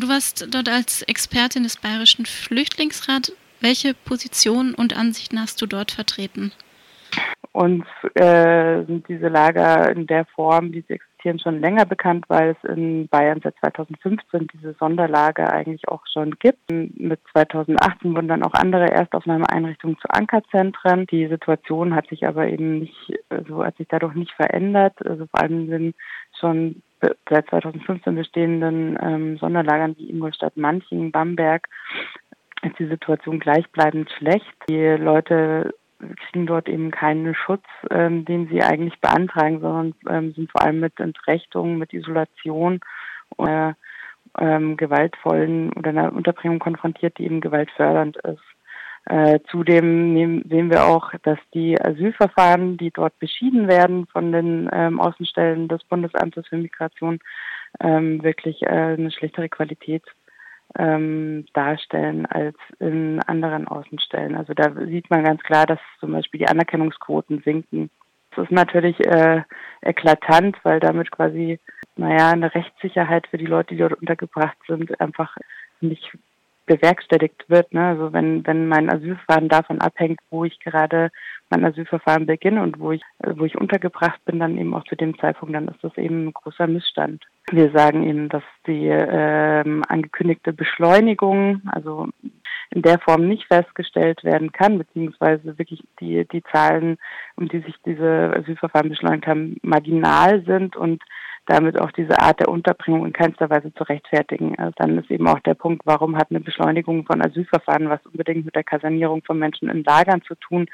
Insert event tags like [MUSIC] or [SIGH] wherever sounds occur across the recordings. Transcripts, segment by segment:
Du warst dort als Expertin des Bayerischen Flüchtlingsrats. Welche Positionen und Ansichten hast du dort vertreten? Uns äh, sind diese Lager in der Form, wie sie existieren, schon länger bekannt, weil es in Bayern seit 2015 diese Sonderlager eigentlich auch schon gibt. Mit 2018 wurden dann auch andere Erstaufnahmeeinrichtungen zu Ankerzentren. Die Situation hat sich aber eben nicht, also hat sich dadurch nicht verändert. Also vor allem sind schon seit 2015 bestehenden ähm, Sonderlagern wie Ingolstadt, Manching, Bamberg ist die Situation gleichbleibend schlecht. Die Leute kriegen dort eben keinen Schutz, ähm, den sie eigentlich beantragen, sondern ähm, sind vor allem mit Entrechtung, mit Isolation oder ähm, gewaltvollen oder einer Unterbringung konfrontiert, die eben gewaltfördernd ist. Äh, zudem nehmen, sehen wir auch, dass die Asylverfahren, die dort beschieden werden von den ähm, Außenstellen des Bundesamtes für Migration, ähm, wirklich äh, eine schlechtere Qualität ähm, darstellen als in anderen Außenstellen. Also da sieht man ganz klar, dass zum Beispiel die Anerkennungsquoten sinken. Das ist natürlich äh, eklatant, weil damit quasi, naja, eine Rechtssicherheit für die Leute, die dort untergebracht sind, einfach nicht bewerkstelligt wird. Ne? Also wenn, wenn mein Asylverfahren davon abhängt, wo ich gerade mein Asylverfahren beginne und wo ich, wo ich untergebracht bin, dann eben auch zu dem Zeitpunkt, dann ist das eben ein großer Missstand. Wir sagen eben, dass die ähm, angekündigte Beschleunigung, also in der Form nicht festgestellt werden kann, beziehungsweise wirklich die, die Zahlen, um die sich diese Asylverfahren beschleunigt haben, marginal sind und damit auch diese Art der Unterbringung in keinster Weise zu rechtfertigen. Also dann ist eben auch der Punkt, warum hat eine Beschleunigung von Asylverfahren was unbedingt mit der Kasernierung von Menschen in Lagern zu tun.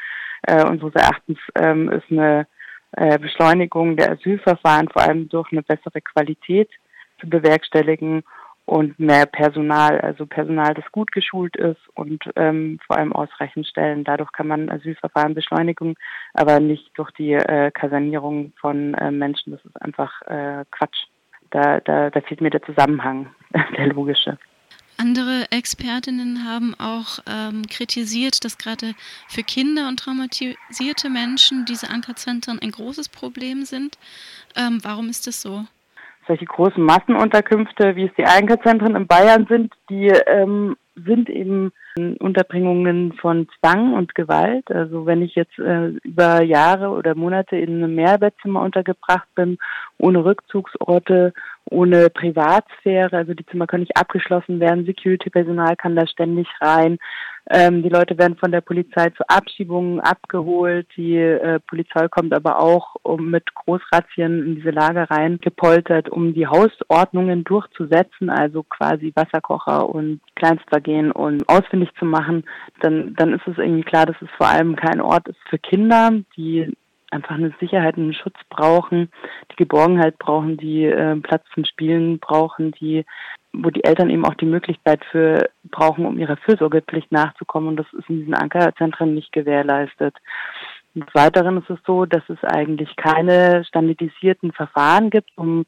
Äh, unseres Erachtens ähm, ist eine äh, Beschleunigung der Asylverfahren vor allem durch eine bessere Qualität zu bewerkstelligen und mehr Personal, also Personal, das gut geschult ist und ähm, vor allem ausreichend Stellen. Dadurch kann man Asylverfahren beschleunigen, aber nicht durch die äh, Kasernierung von äh, Menschen. Das ist einfach äh, Quatsch. Da, da, da fehlt mir der Zusammenhang, [LAUGHS] der logische. Andere Expertinnen haben auch ähm, kritisiert, dass gerade für Kinder und traumatisierte Menschen diese Ankerzentren ein großes Problem sind. Ähm, warum ist das so? Solche großen Massenunterkünfte, wie es die Einkerzentren in Bayern sind, die ähm, sind eben Unterbringungen von Zwang und Gewalt. Also wenn ich jetzt äh, über Jahre oder Monate in einem Mehrbettzimmer untergebracht bin, ohne Rückzugsorte, ohne Privatsphäre, also die Zimmer können nicht abgeschlossen werden, Security-Personal kann da ständig rein. Ähm, die Leute werden von der Polizei zu Abschiebungen abgeholt. Die äh, Polizei kommt aber auch um mit Großrazzien in diese Lager rein gepoltert, um die Hausordnungen durchzusetzen, also quasi Wasserkocher und Kleinstvergehen und ausfindig zu machen. Dann, dann ist es irgendwie klar, dass es vor allem kein Ort ist für Kinder, die einfach eine Sicherheit, einen Schutz brauchen, die Geborgenheit brauchen, die äh, Platz zum Spielen brauchen, die wo die Eltern eben auch die Möglichkeit für brauchen, um ihrer Fürsorgepflicht nachzukommen. Und das ist in diesen Ankerzentren nicht gewährleistet. Des Weiteren ist es so, dass es eigentlich keine standardisierten Verfahren gibt, um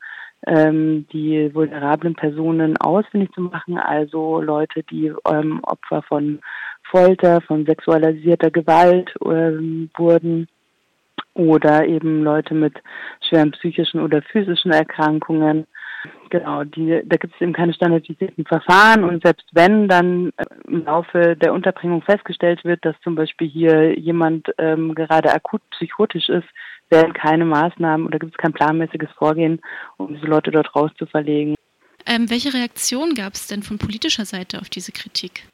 ähm, die vulnerablen Personen ausfindig zu machen, also Leute, die ähm, Opfer von Folter, von sexualisierter Gewalt ähm, wurden oder eben Leute mit schweren psychischen oder physischen Erkrankungen. Genau, die, da gibt es eben keine standardisierten Verfahren und selbst wenn dann äh, im Laufe der Unterbringung festgestellt wird, dass zum Beispiel hier jemand ähm, gerade akut psychotisch ist, werden keine Maßnahmen oder gibt es kein planmäßiges Vorgehen, um diese Leute dort rauszuverlegen. Ähm, welche Reaktion gab es denn von politischer Seite auf diese Kritik?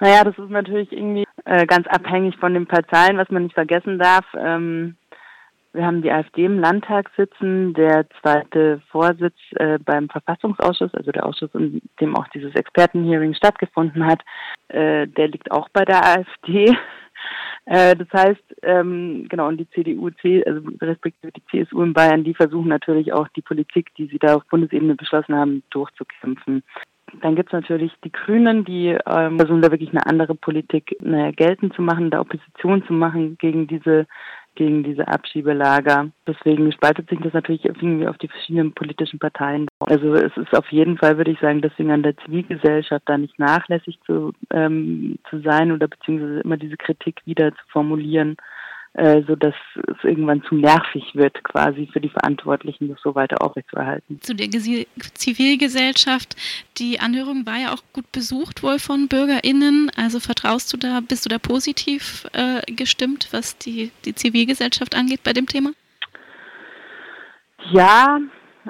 Naja, das ist natürlich irgendwie äh, ganz abhängig von den Parteien, was man nicht vergessen darf. Ähm, wir haben die AfD im Landtag sitzen, der zweite Vorsitz äh, beim Verfassungsausschuss, also der Ausschuss, in dem auch dieses Expertenhearing stattgefunden hat, äh, der liegt auch bei der AfD. [LAUGHS] Äh, das heißt, ähm, genau, und die CDU, C, also respektive die CSU in Bayern, die versuchen natürlich auch die Politik, die sie da auf Bundesebene beschlossen haben, durchzukämpfen. Dann gibt es natürlich die Grünen, die ähm, versuchen da wirklich eine andere Politik äh, geltend zu machen, da Opposition zu machen gegen diese gegen diese Abschiebelager. Deswegen spaltet sich das natürlich irgendwie auf die verschiedenen politischen Parteien. Also es ist auf jeden Fall, würde ich sagen, deswegen an der Zivilgesellschaft da nicht nachlässig zu, ähm, zu sein oder beziehungsweise immer diese Kritik wieder zu formulieren. Äh, so dass es irgendwann zu nervig wird, quasi für die Verantwortlichen, das so weiter aufrechtzuerhalten. Zu der Zivilgesellschaft, die Anhörung war ja auch gut besucht wohl von BürgerInnen. Also vertraust du da, bist du da positiv äh, gestimmt, was die, die Zivilgesellschaft angeht bei dem Thema? Ja,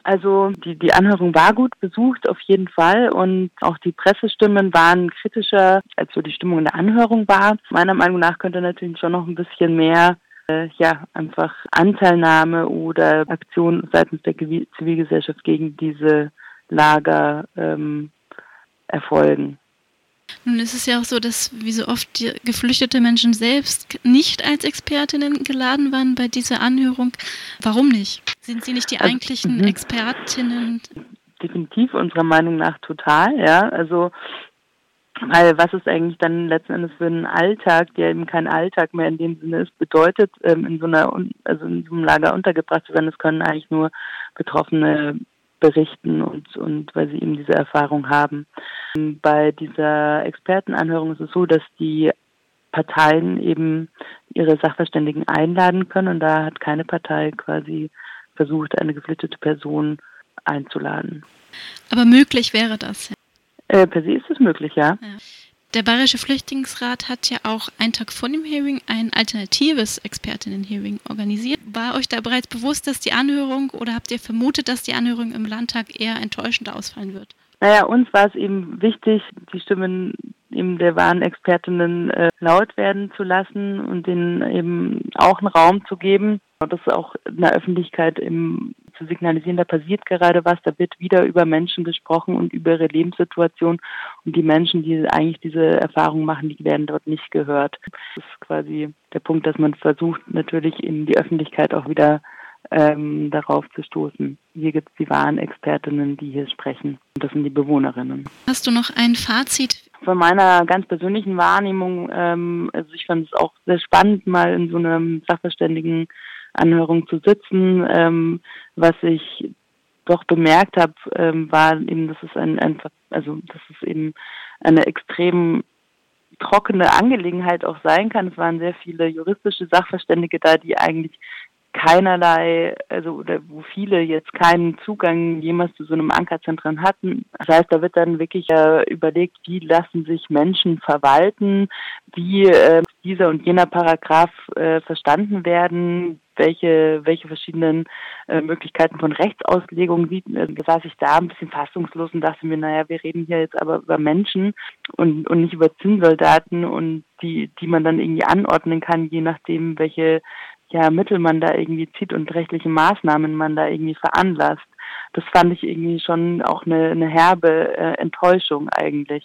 also die, die Anhörung war gut besucht auf jeden Fall und auch die Pressestimmen waren kritischer, als so die Stimmung in der Anhörung war. Meiner Meinung nach könnte natürlich schon noch ein bisschen mehr äh, ja, einfach Anteilnahme oder Aktion seitens der Zivilgesellschaft gegen diese Lager ähm, erfolgen. Nun ist es ja auch so, dass wie so oft die geflüchtete Menschen selbst nicht als Expertinnen geladen waren bei dieser Anhörung. Warum nicht? Sind sie nicht die also, eigentlichen also, Expertinnen? Definitiv unserer Meinung nach total, ja. Also weil was ist eigentlich dann letzten Endes für einen Alltag, der eben kein Alltag mehr in dem Sinne ist, bedeutet, ähm, in so einer, also in so einem Lager untergebracht zu werden, das können eigentlich nur Betroffene berichten und, und weil sie eben diese Erfahrung haben. Bei dieser Expertenanhörung ist es so, dass die Parteien eben ihre Sachverständigen einladen können und da hat keine Partei quasi versucht, eine geflüchtete Person einzuladen. Aber möglich wäre das. Äh, per se ist es möglich, ja. ja. Der Bayerische Flüchtlingsrat hat ja auch einen Tag vor dem Hearing ein alternatives Expertinnen-Hearing organisiert. War euch da bereits bewusst, dass die Anhörung oder habt ihr vermutet, dass die Anhörung im Landtag eher enttäuschend ausfallen wird? Naja, uns war es eben wichtig, die Stimmen eben der wahren Expertinnen äh, laut werden zu lassen und denen eben auch einen Raum zu geben. Das auch in der Öffentlichkeit im zu signalisieren, da passiert gerade was, da wird wieder über Menschen gesprochen und über ihre Lebenssituation und die Menschen, die eigentlich diese Erfahrung machen, die werden dort nicht gehört. Das ist quasi der Punkt, dass man versucht, natürlich in die Öffentlichkeit auch wieder ähm, darauf zu stoßen. Hier gibt es die wahren Expertinnen, die hier sprechen. Und das sind die Bewohnerinnen. Hast du noch ein Fazit? Von meiner ganz persönlichen Wahrnehmung, ähm, also ich fand es auch sehr spannend, mal in so einem Sachverständigen Anhörung zu sitzen. Ähm, was ich doch bemerkt habe, ähm, war eben, dass es ein, ein, also dass es eben eine extrem trockene Angelegenheit auch sein kann. Es waren sehr viele juristische Sachverständige da, die eigentlich keinerlei, also oder wo viele jetzt keinen Zugang jemals zu so einem Ankerzentrum hatten. Das heißt, da wird dann wirklich äh, überlegt, wie lassen sich Menschen verwalten, wie äh, dieser und jener Paragraph äh, verstanden werden, welche, welche verschiedenen äh, Möglichkeiten von Rechtsauslegung sieht. Äh, da saß ich da ein bisschen fassungslos und dachte mir, naja, wir reden hier jetzt aber über Menschen und, und nicht über Zinnsoldaten und die, die man dann irgendwie anordnen kann, je nachdem, welche ja, Mittel man da irgendwie zieht und rechtliche Maßnahmen man da irgendwie veranlasst. Das fand ich irgendwie schon auch eine, eine herbe äh, Enttäuschung eigentlich.